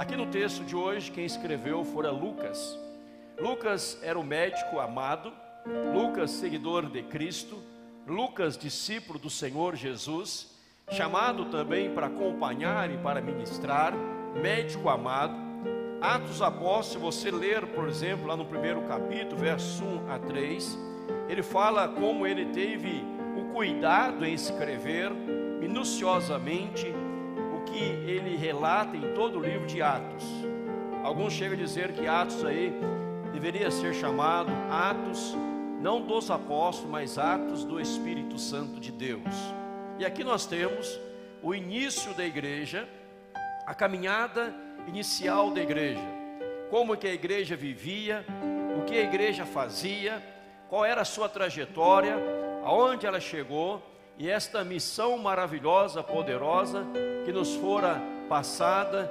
Aqui no texto de hoje, quem escreveu fora Lucas. Lucas era o médico amado, Lucas, seguidor de Cristo, Lucas, discípulo do Senhor Jesus, chamado também para acompanhar e para ministrar, médico amado. Atos Apóstolos, se você ler, por exemplo, lá no primeiro capítulo, verso 1 a 3, ele fala como ele teve o cuidado em escrever minuciosamente ele relata em todo o livro de Atos. Alguns chegam a dizer que Atos aí deveria ser chamado Atos não dos apóstolos, mas Atos do Espírito Santo de Deus. E aqui nós temos o início da igreja, a caminhada inicial da igreja, como que a igreja vivia, o que a igreja fazia, qual era a sua trajetória, aonde ela chegou e esta missão maravilhosa, poderosa que nos fora passada